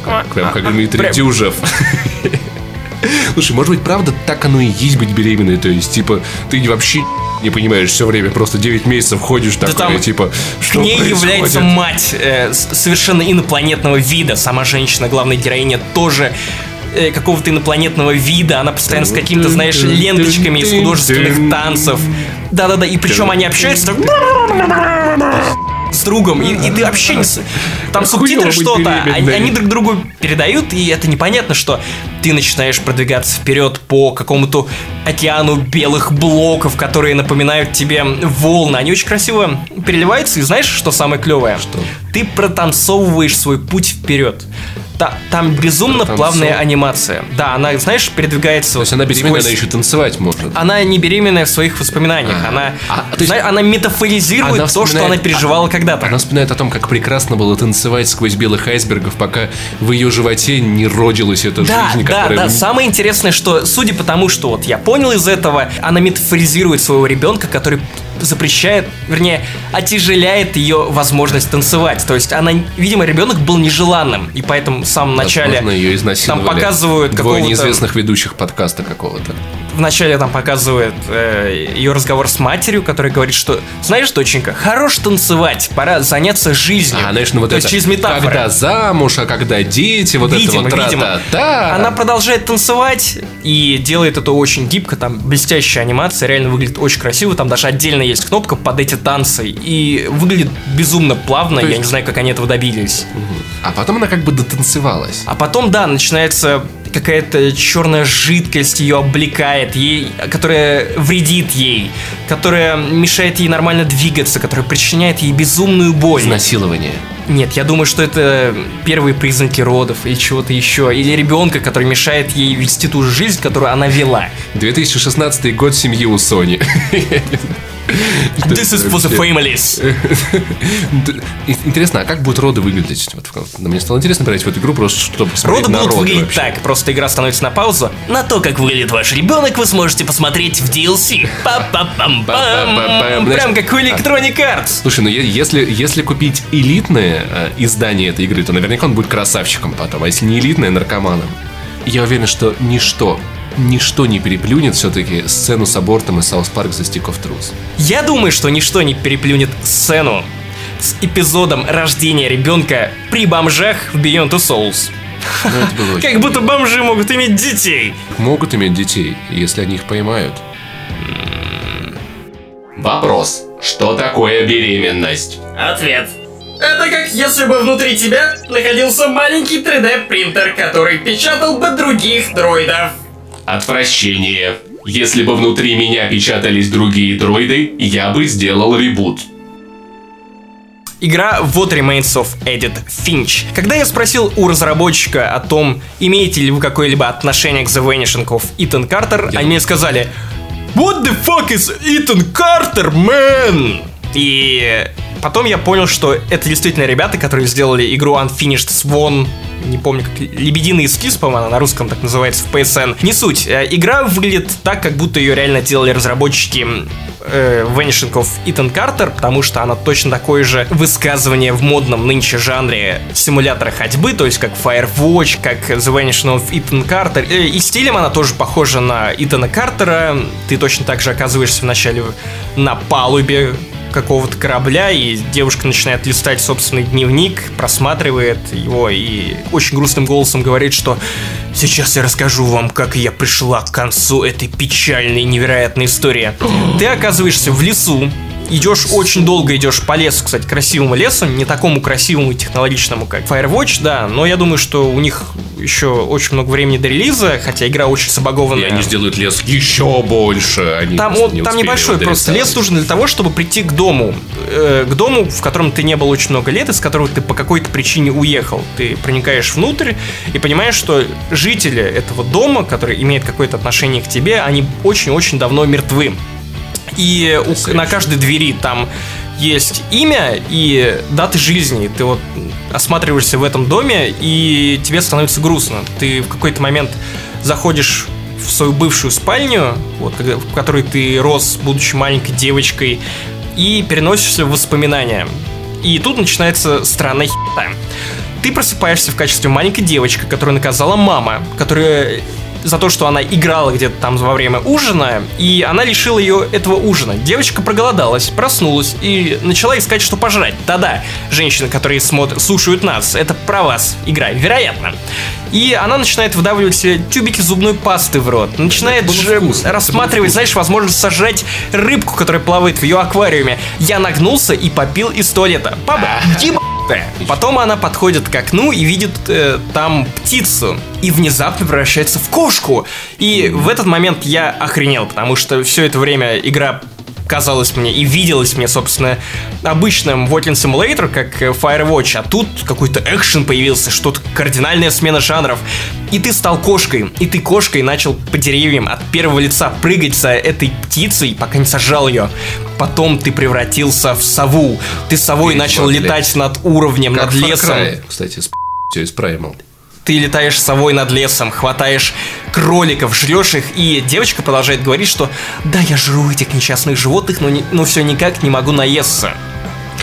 Прям как, прям как Дмитрий Прям- Дюжев. Слушай, может быть, правда, так оно и есть быть беременной? То есть, типа, ты вообще не понимаешь все время, просто 9 месяцев ходишь такое, там типа, что ней происходит? является мать э, совершенно инопланетного вида. Сама женщина, главная героиня, тоже э, какого-то инопланетного вида. Она постоянно с какими-то, знаешь, ленточками из художественных танцев. Да-да-да, и причем они общаются так с другом, и, и ты вообще не... Там субтитры что-то, они, они друг другу передают, и это непонятно, что ты начинаешь продвигаться вперед по какому-то океану белых блоков, которые напоминают тебе волны. Они очень красиво переливаются, и знаешь, что самое клевое? Что? Ты протанцовываешь свой путь вперед. Та- там безумно Протанцов- плавная анимация. Да, она, знаешь, передвигается. То есть она беременная, сквозь- она еще танцевать может. она не беременная в своих воспоминаниях. Она, А, то есть- она метафоризирует Она то, что она переживала когда-то. Она вспоминает о том, как прекрасно было танцевать сквозь белых айсбергов, пока в ее животе не родилась эта Да, жизнь, да, да. Самое интересное, что, судя по тому, что вот я понял из этого, она метафоризирует своего ребенка, который запрещает, вернее, отяжеляет ее возможность танцевать. То есть она, видимо, ребенок был нежеланным, и поэтому в самом начале Возможно, ее изнасиловали. там показывают Двое какого-то- неизвестных ведущих подкаста какого-то. вначале там показывает э, ее разговор с матерью, которая говорит, что знаешь, доченька, хорош танцевать, пора заняться жизнью. А, знаешь, ну вот То это... есть через метафоры. Когда замуж, а когда дети, вот видимо, это вот видимо. тра-та-та. Она продолжает танцевать и делает это очень гибко, там блестящая анимация, реально выглядит очень красиво, там даже отдельно есть кнопка под эти танцы, и выглядит безумно плавно, То я есть- не знаю, как они этого добились. А потом она как бы дотанцевалась. А потом, да, начинается какая-то черная жидкость ее облекает, ей, которая вредит ей, которая мешает ей нормально двигаться, которая причиняет ей безумную боль. Изнасилование. Нет, я думаю, что это первые признаки родов или чего-то еще. Или ребенка, который мешает ей вести ту же жизнь, которую она вела. 2016 год семьи у Сони. This is for the families. Интересно, а как будут роды выглядеть? Вот, мне стало интересно поиграть в эту игру, просто чтобы посмотреть Роды на будут роды выглядеть вообще. так. Просто игра становится на паузу. На то, как выглядит ваш ребенок, вы сможете посмотреть в DLC. Па-па-пам. Па-па-пам-пам. Прям как у Electronic Arts. Слушай, ну если, если купить элитное э, издание этой игры, то наверняка он будет красавчиком потом, а если не элитное, наркоманом. Я уверен, что ничто, ничто не переплюнет все-таки сцену с абортом из Park The Stick of Truth. Я думаю, что ничто не переплюнет сцену с эпизодом рождения ребенка при бомжах в Beyond Two Souls. Ну, Как будто бомжи могут иметь детей. Могут иметь детей, если они их поймают. Вопрос. Что такое беременность? Ответ. Это как если бы внутри тебя находился маленький 3D принтер, который печатал бы других дроидов. Отвращение. Если бы внутри меня печатались другие дроиды, я бы сделал ребут. Игра What Remains of Edith Finch. Когда я спросил у разработчика о том, имеете ли вы какое-либо отношение к The Vanishing of Ethan Carter, они мне сказали What the fuck is Ethan Carter, man? И потом я понял, что это действительно ребята, которые сделали игру Unfinished Swan не помню, как Лебединый эскиз, по-моему, она на русском так называется в PSN. Не суть. Э, игра выглядит так, как будто ее реально делали разработчики э, Vanishing of Ethan Carter, потому что она точно такое же высказывание в модном нынче жанре симулятора ходьбы, то есть как Firewatch, как The Vanishing of Ethan Carter. Э, и стилем она тоже похожа на Итана Картера. Ты точно так же оказываешься вначале на палубе какого-то корабля, и девушка начинает листать собственный дневник, просматривает его и очень грустным голосом говорит, что сейчас я расскажу вам, как я пришла к концу этой печальной невероятной истории. Ты оказываешься в лесу, идешь очень долго идешь по лесу, кстати, красивому лесу, не такому красивому и технологичному, как Firewatch, да, но я думаю, что у них еще очень много времени до релиза, хотя игра очень забагованная. И они сделают лес еще больше. Они там он, не там небольшой просто лес нужен для того, чтобы прийти к дому, э, к дому, в котором ты не был очень много лет, из которого ты по какой-то причине уехал. Ты проникаешь внутрь и понимаешь, что жители этого дома, которые имеют какое-то отношение к тебе, они очень-очень давно мертвы. И у, на каждой двери там есть имя и даты жизни. Ты вот осматриваешься в этом доме, и тебе становится грустно. Ты в какой-то момент заходишь в свою бывшую спальню, вот, в которой ты рос, будучи маленькой девочкой, и переносишься в воспоминания. И тут начинается странная хита. Ты просыпаешься в качестве маленькой девочки, которую наказала мама, которая за то, что она играла где-то там во время ужина, и она лишила ее этого ужина. Девочка проголодалась, проснулась и начала искать, что пожрать. Да-да, женщины, которые смотрят, слушают нас, это про вас игра, вероятно. И она начинает выдавливать себе тюбики зубной пасты в рот, начинает же рассматривать, знаешь, возможность сожрать рыбку, которая плавает в ее аквариуме. Я нагнулся и попил из туалета. Папа, еба Потом она подходит к окну и видит э, там птицу. И внезапно превращается в кошку. И в этот момент я охренел, потому что все это время игра казалось мне и виделось мне, собственно, обычным Walking Simulator, как Firewatch, а тут какой-то экшен появился, что-то кардинальная смена жанров. И ты стал кошкой, и ты кошкой начал по деревьям от первого лица прыгать за этой птицей, пока не сожрал ее. Потом ты превратился в сову. Ты совой и начал летать над уровнем, как над лесом. Cry, кстати, с все из Primal ты летаешь совой над лесом, хватаешь кроликов, жрешь их, и девочка продолжает говорить, что да, я жру этих несчастных животных, но, не, но все никак не могу наесться.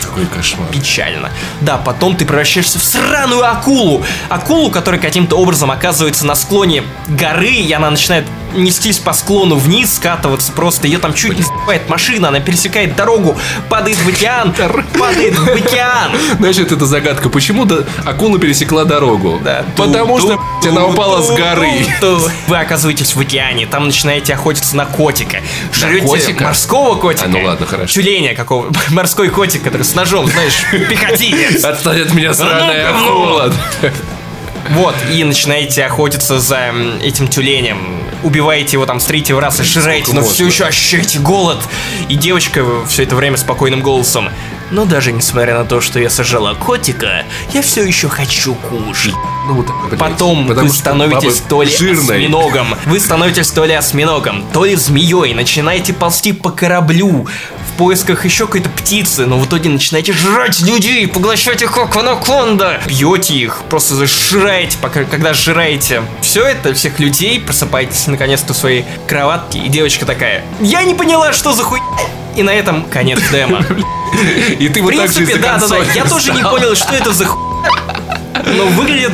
Какой кошмар. Печально. Да, потом ты превращаешься в сраную акулу. Акулу, которая каким-то образом оказывается на склоне горы, и она начинает нестись по склону вниз, скатываться просто. Ее там чуть не сбивает машина, она пересекает дорогу, падает в океан, падает в океан. Значит, это загадка. Почему акула пересекла дорогу? Да. Потому что она упала с горы. Вы оказываетесь в океане, там начинаете охотиться на котика. Жрете морского котика. А, ну ладно, хорошо. Тюленя какого. Морской котик, который с ножом, знаешь, пехотинец. Отстань от меня, сраная акула. Вот, и начинаете охотиться за этим тюленем. Убиваете его там с третьего раза, сжираете, но все еще ощущаете голод. И девочка все это время спокойным голосом. Но даже несмотря на то, что я сожрала котика, я все еще хочу кушать. Ну, вот, блядь, Потом вы становитесь то ли жирной. осьминогом, вы становитесь то ли осьминогом, то ли змеей, начинаете ползти по кораблю поисках еще какой-то птицы, но в итоге начинаете жрать людей, поглощать их как анаконда, пьете их, просто зажираете, пока, когда жираете. Все это, всех людей, просыпаетесь наконец-то в своей кроватке, и девочка такая, я не поняла, что за хуй... И на этом конец демо. И ты вот так же да, да, да, я тоже не понял, что это за хуй но выглядит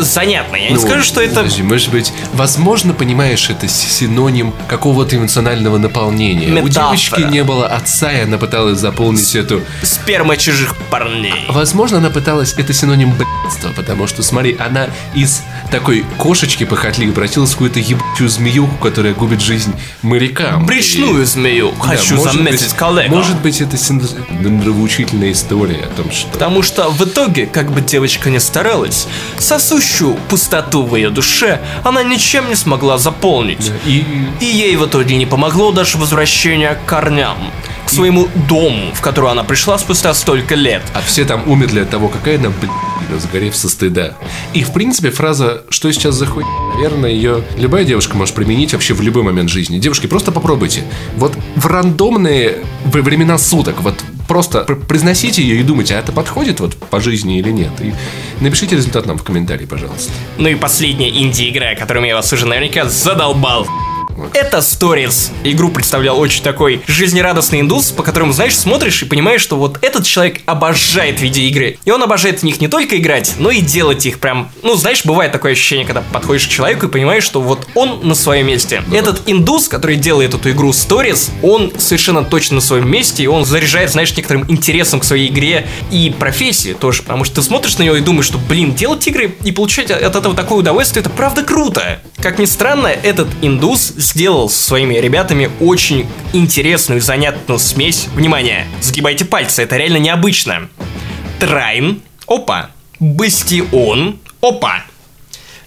занятно. Я не Ну, скажу, что это подожди, может быть, возможно, понимаешь, это синоним какого-то эмоционального наполнения. У Метафора. девочки не было отца, и она пыталась заполнить эту... сперма чужих парней. Возможно, она пыталась... Это синоним блядства, потому что, смотри, она из такой кошечки похотливой превратилась в какую-то ебучую змеюку, которая губит жизнь морякам. Брючную змею, И- хочу Да, может заметить, быть- коллега. Может быть, это син- нравоучительная история о том, что... Потому что в итоге, как бы девочка ни старалась, сосущую пустоту в ее душе она ничем не смогла заполнить. И И ей в итоге не помогло даже возвращение к корням, к своему дому, в который она пришла спустя столько лет. А все там умерли от того, какая она, блин, сгорев со стыда. И, в принципе, фраза «что сейчас за хуй?» Наверное, ее любая девушка может применить вообще в любой момент жизни. Девушки, просто попробуйте. Вот в рандомные времена суток, вот просто пр- произносите ее и думайте, а это подходит вот по жизни или нет. И напишите результат нам в комментарии, пожалуйста. Ну и последняя инди-игра, которым я вас уже наверняка задолбал. Это Stories. Игру представлял очень такой жизнерадостный индус, по которому, знаешь, смотришь и понимаешь, что вот этот человек обожает видеоигры. И он обожает в них не только играть, но и делать их прям... Ну, знаешь, бывает такое ощущение, когда подходишь к человеку и понимаешь, что вот он на своем месте. Этот индус, который делает эту игру Stories, он совершенно точно на своем месте, и он заряжает, знаешь, некоторым интересом к своей игре и профессии тоже, потому что ты смотришь на него и думаешь, что, блин, делать игры и получать от этого такое удовольствие, это правда круто. Как ни странно, этот индус сделал со своими ребятами очень интересную и занятную смесь. Внимание, сгибайте пальцы, это реально необычно. Трайн, опа. Бастион, опа.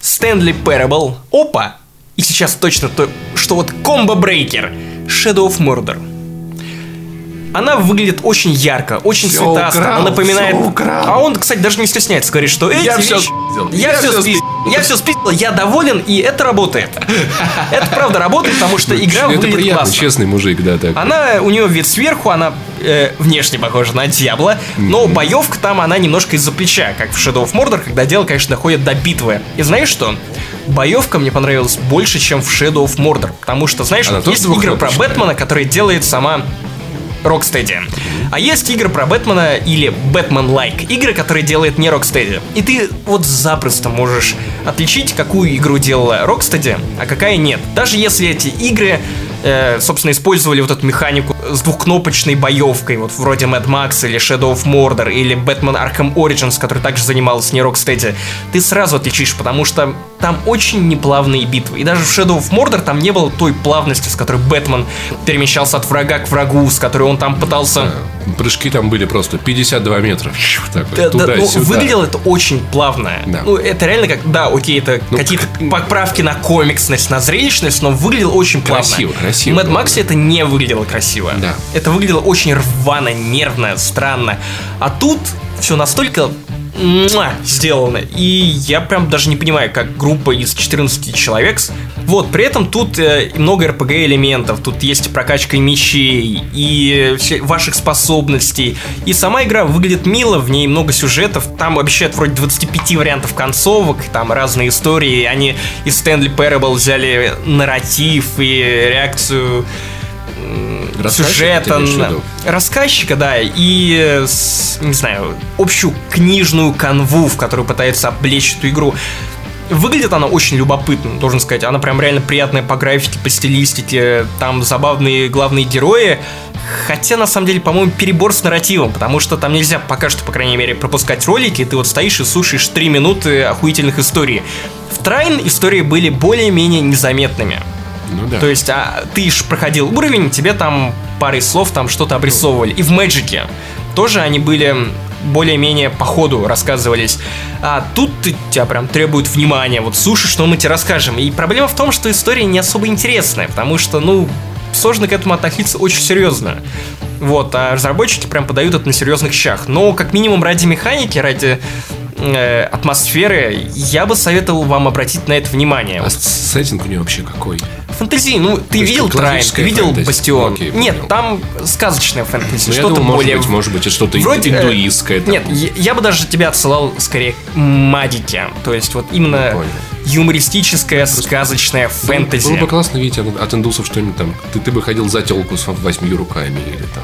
Стэнли Parable, опа. И сейчас точно то, что вот комбо брейкер. Shadow of Murder. Она выглядит очень ярко, очень Всё цветасто. украл, Она напоминает. А он, кстати, даже не стесняется, говорит, что эти Я вещи- спиздил. Я, Я все спиздил. Я все спиздил, я доволен, и это работает. Это правда работает, потому что игра это выглядит приятно, классно. честный мужик, да, так. Она, у нее вид сверху, она э, внешне похожа на Дьябло, но боевка там, она немножко из-за плеча, как в Shadow of Mordor, когда дело, конечно, доходит до битвы. И знаешь что? Боевка мне понравилась больше, чем в Shadow of Mordor, потому что, знаешь, Она вот есть игры про? Бэтмена, которые делает сама Rocksteady. А есть игры про Бэтмена или Бэтмен-лайк, игры, которые делает не Rocksteady. И ты вот запросто можешь отличить, какую игру делала Rocksteady, а какая нет. Даже если эти игры, э, собственно, использовали вот эту механику с двухкнопочной боевкой, вот вроде Mad Max или Shadow of Mordor или Batman Arkham Origins, который также занималась не Rocksteady, ты сразу отличишь, потому что там очень неплавные битвы. И даже в Shadow of Mordor там не было той плавности, с которой Бэтмен перемещался от врага к врагу, с которой он там пытался... Прыжки там были просто 52 метра. Так вот, Да, да, ну, выглядело это очень плавно. Да. Ну, это реально как, да, окей, это Ну, какие-то поправки на комиксность, на зрелищность, но выглядело очень плавно. Красиво, красиво В Mad. Max это не выглядело красиво. Да. Это выглядело очень рвано, нервно, странно. А тут все настолько сделано. И я прям даже не понимаю, как группа из 14 человек. Вот, при этом тут э, много RPG элементов, тут есть прокачка мечей, и все- ваших способностей. И сама игра выглядит мило, в ней много сюжетов. Там обещают вроде 25 вариантов концовок, там разные истории. Они из Stanley Parable взяли нарратив и реакцию сюжета, виду? рассказчика, да, и, э, не знаю, общую книжную канву, в которую пытается облечь эту игру. Выглядит она очень любопытно, должен сказать. Она прям реально приятная по графике, по стилистике. Там забавные главные герои. Хотя, на самом деле, по-моему, перебор с нарративом, потому что там нельзя пока что, по крайней мере, пропускать ролики, и ты вот стоишь и слушаешь 3 минуты охуительных историй. В Трайн истории были более-менее незаметными. Ну да. То есть, а, ты ж проходил уровень, тебе там парой слов там что-то обрисовывали. И в Мэджике тоже они были более-менее по ходу рассказывались. А тут тебя прям требует внимания. Вот слушай, что мы тебе расскажем. И проблема в том, что история не особо интересная, потому что, ну, сложно к этому относиться очень серьезно. Вот, а разработчики прям подают это на серьезных щах. Но, как минимум, ради механики, ради э, атмосферы, я бы советовал вам обратить на это внимание. А сеттинг у нее вообще какой? Фэнтези, ну, ты видел Трайн, ты видел фэнтези. Бастион. Окей, Нет, понял. там сказочная фэнтези, Ну, что-то думаю, может более... быть, может быть, что-то Вроде, э, индуистское. там. Нет, я, я бы даже тебя отсылал скорее к Мадике. То есть вот именно Понял. юмористическая, сказочная фэнтези. Было бы классно видеть от, от индусов что-нибудь там. Ты, ты бы ходил за телку с восьми руками или там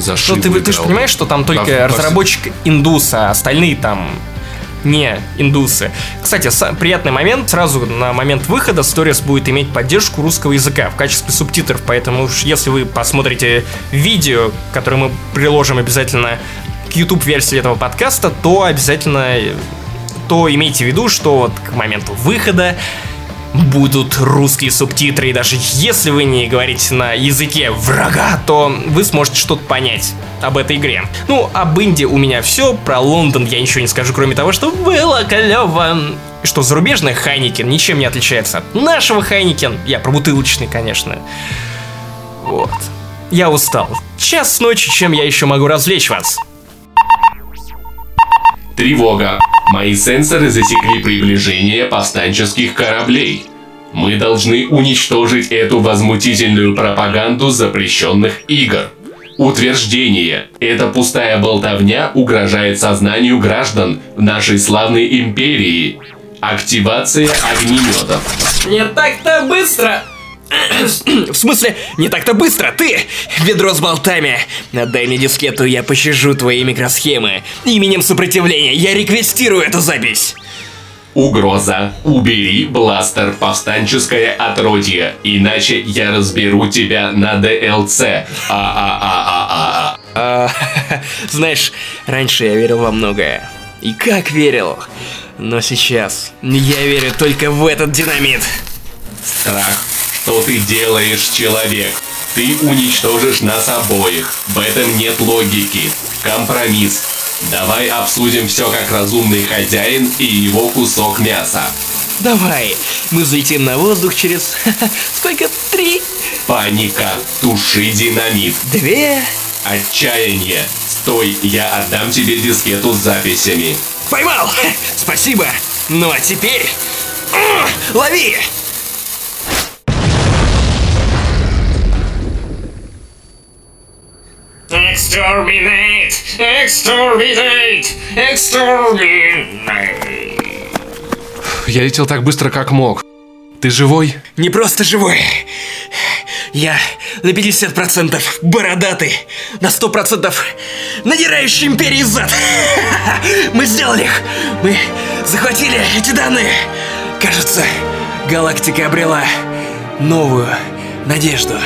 за Что ты, ты же играл. понимаешь, что там только во- разработчик индус, а остальные там не индусы. Кстати, приятный момент, сразу на момент выхода Stories будет иметь поддержку русского языка в качестве субтитров, поэтому уж если вы посмотрите видео, которое мы приложим обязательно к YouTube-версии этого подкаста, то обязательно э, то имейте в виду, что вот к моменту выхода будут русские субтитры, и даже если вы не говорите на языке врага, то вы сможете что-то понять об этой игре. Ну, об Инди у меня все, про Лондон я ничего не скажу, кроме того, что было клево. Что зарубежный Heineken ничем не отличается от нашего Heineken. Я про бутылочный, конечно. Вот. Я устал. Час ночи, чем я еще могу развлечь вас? Тревога. Мои сенсоры засекли приближение повстанческих кораблей. Мы должны уничтожить эту возмутительную пропаганду запрещенных игр. Утверждение. Эта пустая болтовня угрожает сознанию граждан нашей славной империи. Активация огнеметов. Не так-то быстро! В смысле, не так-то быстро, ты, ведро с болтами. Отдай мне дискету, я пощажу твои микросхемы. Именем сопротивления я реквестирую эту запись. Угроза. Убери бластер повстанческое отродье, иначе я разберу тебя на ДЛЦ. А-а-а-а-а. А, знаешь, раньше я верил во многое. И как верил. Но сейчас я верю только в этот динамит. Страх. Что ты делаешь, человек? Ты уничтожишь нас обоих. В этом нет логики. Компромисс. Давай обсудим все как разумный хозяин и его кусок мяса. Давай, мы взлетим на воздух через... Сколько? Три? Паника. Туши динамит. Две? Отчаяние. Стой, я отдам тебе дискету с записями. Поймал! Спасибо! Ну а теперь... Лови! Exterminate! Exterminate! Exterminate! Я летел так быстро, как мог. Ты живой? Не просто живой. Я на 50% бородатый, на 100% надирающий империи зад. Мы сделали их. Мы захватили эти данные. Кажется, галактика обрела новую надежду.